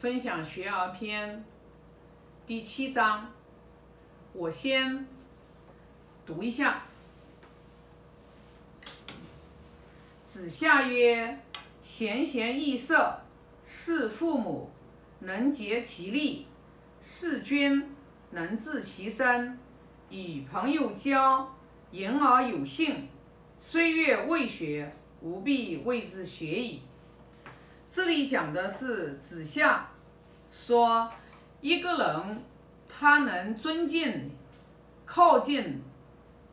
分享学而篇第七章，我先读一下。子夏曰：“贤贤易色，事父母能竭其力，事君能治其身，与朋友交，言而有信。虽月未学，吾必谓之学矣。”这里讲的是子夏说，一个人他能尊敬、靠近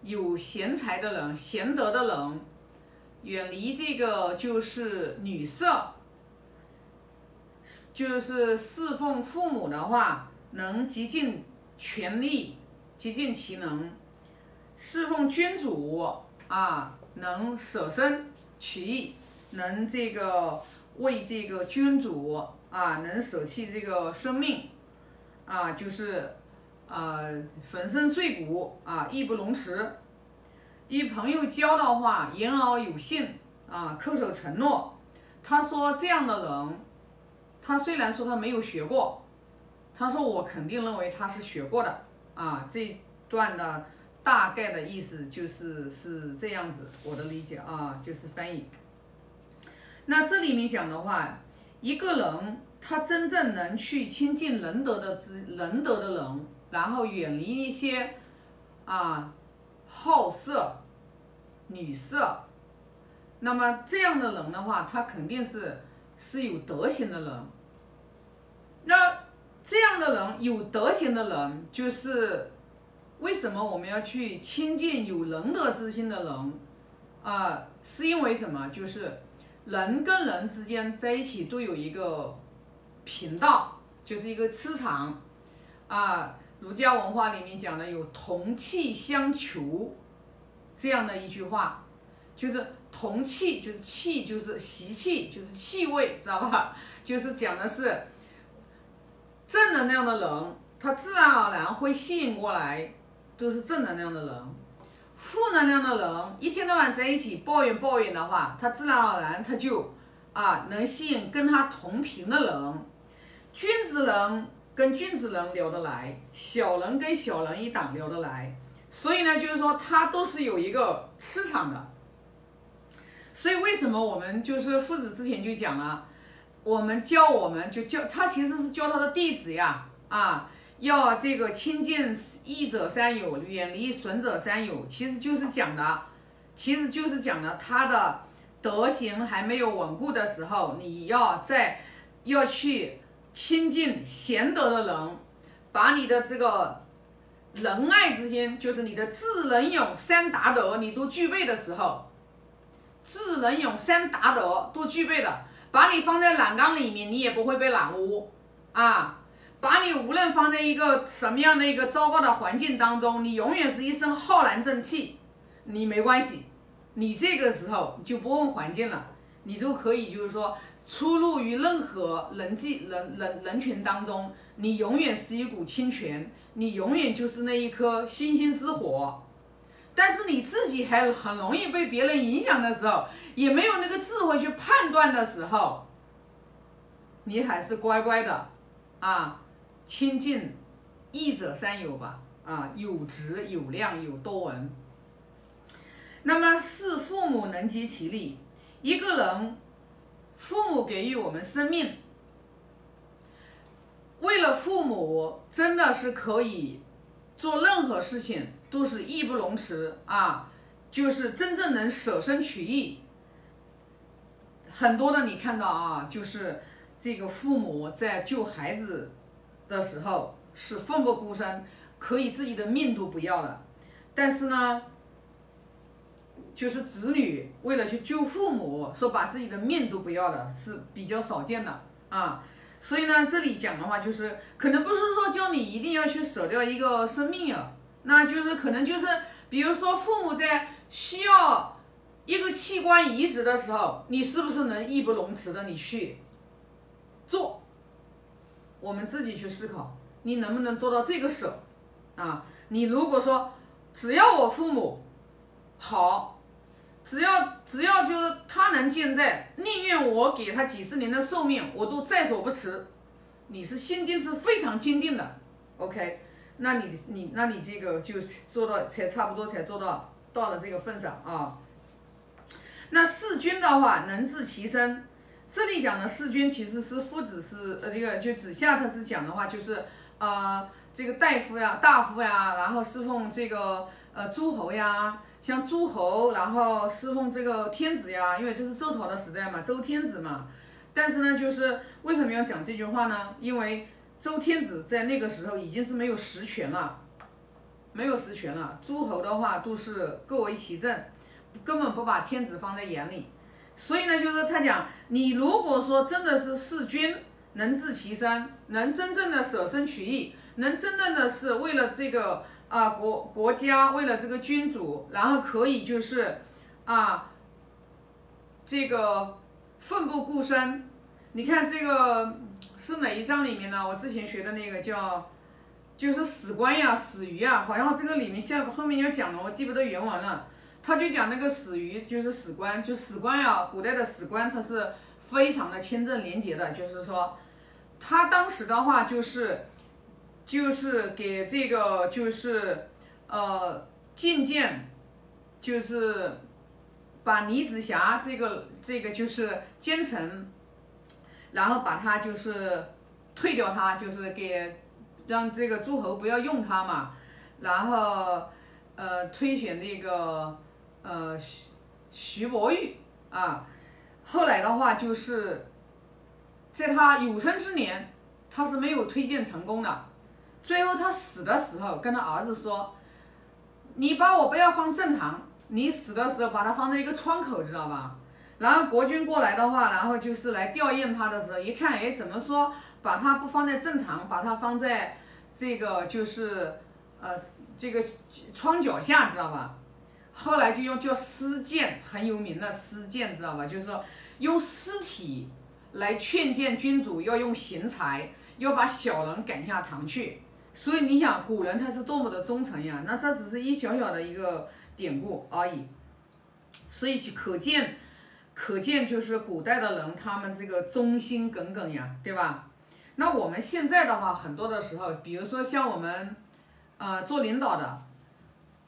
有贤才的人、贤德的人，远离这个就是女色，就是侍奉父母的话，能极尽全力、极尽其能；侍奉君主啊，能舍身取义，能这个。为这个君主啊，能舍弃这个生命啊，就是呃粉身碎骨啊，义不容辞。与朋友交的话，言而有信啊，恪守承诺。他说这样的人，他虽然说他没有学过，他说我肯定认为他是学过的啊。这段的大概的意思就是是这样子，我的理解啊，就是翻译。那这里面讲的话，一个人他真正能去亲近仁德的之仁德的人，然后远离一些啊好色、女色，那么这样的人的话，他肯定是是有德行的人。那这样的人有德行的人，就是为什么我们要去亲近有仁德之心的人啊？是因为什么？就是。人跟人之间在一起都有一个频道，就是一个磁场啊。儒家文化里面讲的有同气相求这样的一句话，就是同气就是气就是习气就是气味，知道吧？就是讲的是正能量的人，他自然而然会吸引过来都是正能量的人。负能量的人一天到晚在一起抱怨抱怨的话，他自然而然他就啊能吸引跟他同频的人。君子人跟君子人聊得来，小人跟小人一档聊得来。所以呢，就是说他都是有一个磁场的。所以为什么我们就是父子之前就讲了，我们教我们就教他其实是教他的弟子呀啊。要这个亲近益者三友，远离损者三友，其实就是讲的，其实就是讲的他的德行还没有稳固的时候，你要在要去亲近贤德的人，把你的这个仁爱之心，就是你的智仁勇三达德你都具备的时候，智仁勇三达德都具备的，把你放在染缸里面，你也不会被染污啊。把你无论放在一个什么样的一个糟糕的环境当中，你永远是一身浩然正气，你没关系，你这个时候就不问环境了，你都可以就是说出入于任何人际人人人群当中，你永远是一股清泉，你永远就是那一颗星星之火。但是你自己还很容易被别人影响的时候，也没有那个智慧去判断的时候，你还是乖乖的啊。亲近义者三友吧，啊，有直有量有多闻。那么是父母能竭其力，一个人，父母给予我们生命，为了父母真的是可以做任何事情，都是义不容辞啊，就是真正能舍身取义。很多的你看到啊，就是这个父母在救孩子。的时候是奋不顾身，可以自己的命都不要了，但是呢，就是子女为了去救父母，说把自己的命都不要了，是比较少见的啊。所以呢，这里讲的话就是，可能不是说叫你一定要去舍掉一个生命啊，那就是可能就是，比如说父母在需要一个器官移植的时候，你是不是能义不容辞的你去做？我们自己去思考，你能不能做到这个舍啊？你如果说只要我父母好，只要只要就是他能健在，宁愿我给他几十年的寿命，我都在所不辞。你是心定是非常坚定的，OK，那你你那你这个就做到才差不多才做到到了这个份上啊。那弑君的话能治其身，这里讲的弑君其实是夫子是呃这个就子夏他是讲的话就是呃这个大夫呀大夫呀，然后侍奉这个呃诸侯呀，像诸侯然后侍奉这个天子呀，因为这是周朝的时代嘛，周天子嘛。但是呢，就是为什么要讲这句话呢？因为周天子在那个时候已经是没有实权了，没有实权了。诸侯的话都是各为其政，根本不把天子放在眼里。所以呢，就是他讲，你如果说真的是弑君，能治其身，能真正的舍身取义，能真正的是为了这个啊国国家，为了这个君主，然后可以就是啊这个。奋不顾身，你看这个是哪一章里面呢？我之前学的那个叫，就是死官呀、死鱼啊，好像这个里面下后面要讲的，我记不得原文了。他就讲那个史鱼，就是史官，就史官呀，古代的史官他是非常的清正廉洁的，就是说，他当时的话就是，就是给这个就是呃进谏，就是。把李子霞这个这个就是奸臣，然后把他就是退掉他，就是给让这个诸侯不要用他嘛，然后呃推选那个呃徐徐伯玉啊，后来的话就是在他有生之年他是没有推荐成功的，最后他死的时候跟他儿子说，你把我不要放正堂。你死的时候把它放在一个窗口，知道吧？然后国君过来的话，然后就是来吊唁他的时候，一看，哎，怎么说把它不放在正堂，把它放在这个就是呃这个窗脚下，知道吧？后来就用叫尸谏，很有名的尸谏，知道吧？就是说用尸体来劝谏君主，要用刑财，要把小人赶下堂去。所以你想，古人他是多么的忠诚呀？那这只是一小小的一个。典故而已，所以就可见，可见就是古代的人他们这个忠心耿耿呀，对吧？那我们现在的话，很多的时候，比如说像我们，呃，做领导的，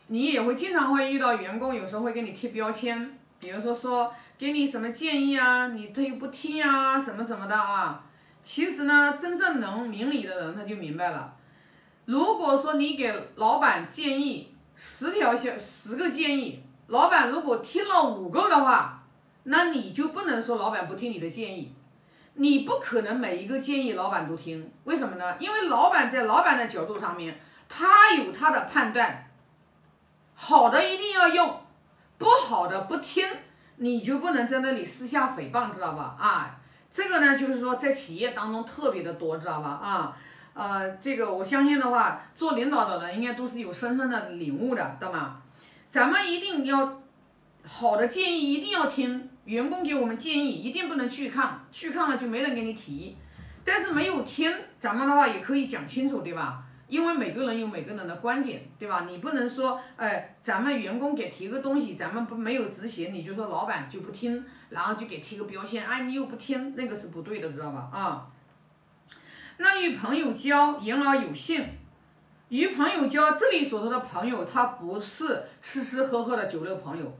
你也会经常会遇到员工，有时候会给你贴标签，比如说说给你什么建议啊，你他又不听啊，什么什么的啊。其实呢，真正能明理的人他就明白了，如果说你给老板建议。十条小十个建议，老板如果听了五个的话，那你就不能说老板不听你的建议，你不可能每一个建议老板都听，为什么呢？因为老板在老板的角度上面，他有他的判断，好的一定要用，不好的不听，你就不能在那里私下诽谤，知道吧？啊，这个呢，就是说在企业当中特别的多，知道吧？啊。呃，这个我相信的话，做领导的人应该都是有深深的领悟的，对吗？咱们一定要好的建议一定要听，员工给我们建议一定不能拒抗，拒抗了就没人给你提。但是没有听，咱们的话也可以讲清楚，对吧？因为每个人有每个人的观点，对吧？你不能说，哎，咱们员工给提个东西，咱们不没有执行，你就说老板就不听，然后就给提个标签，哎，你又不听，那个是不对的，知道吧？啊。那与朋友交，言而有信。与朋友交，这里所说的朋友，他不是吃吃喝喝的酒肉朋友。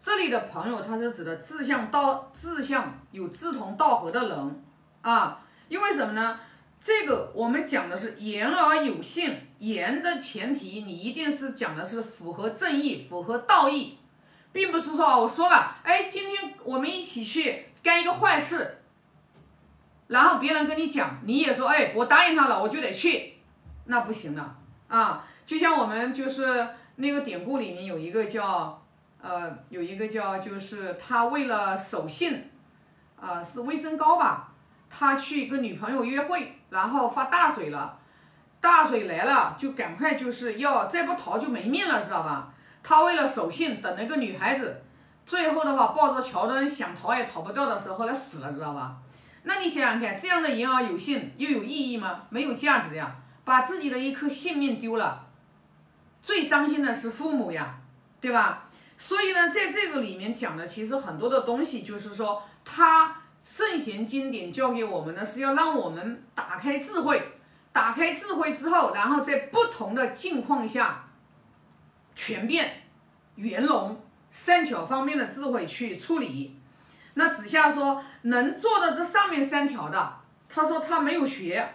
这里的朋友，他是指的志向道、志向有志同道合的人啊。因为什么呢？这个我们讲的是言而有信，言的前提，你一定是讲的是符合正义、符合道义，并不是说我说了，哎，今天我们一起去干一个坏事。然后别人跟你讲，你也说，哎，我答应他了，我就得去，那不行的啊。就像我们就是那个典故里面有一个叫，呃，有一个叫，就是他为了守信，啊，是威生高吧，他去跟女朋友约会，然后发大水了，大水来了，就赶快就是要再不逃就没命了，知道吧？他为了守信，等那个女孩子，最后的话抱着桥墩想逃也逃不掉的时候，后来死了，知道吧？那你想想看，这样的言而有信又有意义吗？没有价值呀，把自己的一颗性命丢了，最伤心的是父母呀，对吧？所以呢，在这个里面讲的其实很多的东西，就是说他圣贤经典教给我们的是要让我们打开智慧，打开智慧之后，然后在不同的境况下，全变、圆融、三巧方面的智慧去处理。那子夏说能做到这上面三条的，他说他没有学，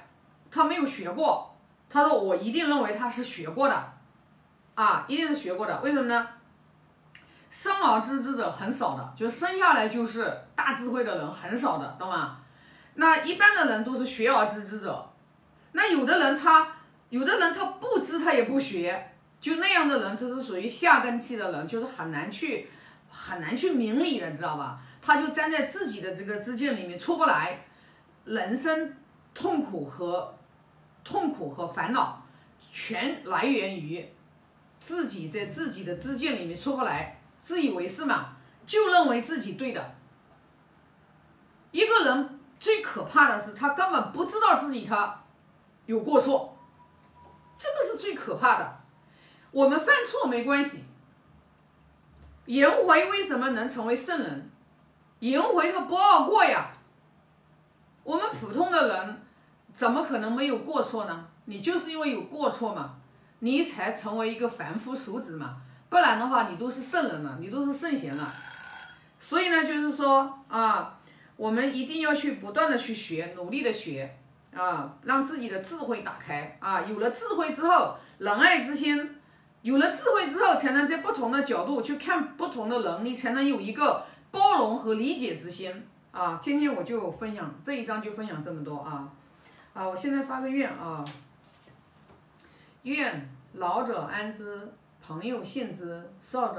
他没有学过，他说我一定认为他是学过的，啊，一定是学过的，为什么呢？生而知之者很少的，就生下来就是大智慧的人很少的，懂吗？那一般的人都是学而知之者，那有的人他，有的人他不知他也不学，就那样的人就是属于下根器的人，就是很难去，很难去明理的，你知道吧？他就站在自己的这个知见里面出不来，人生痛苦和痛苦和烦恼全来源于自己在自己的知见里面出不来。自以为是嘛，就认为自己对的。一个人最可怕的是，他根本不知道自己他有过错，这个是最可怕的。我们犯错没关系。颜回为什么能成为圣人？颜回他不诰过呀。我们普通的人怎么可能没有过错呢？你就是因为有过错嘛，你才成为一个凡夫俗子嘛。不然的话，你都是圣人了，你都是圣贤了。所以呢，就是说啊，我们一定要去不断的去学，努力的学啊，让自己的智慧打开啊。有了智慧之后，仁爱之心，有了智慧之后，才能在不同的角度去看不同的人，你才能有一个包容和理解之心啊。今天我就分享这一章，就分享这么多啊啊！我现在发个愿啊，愿老者安之。常用性子扫帚。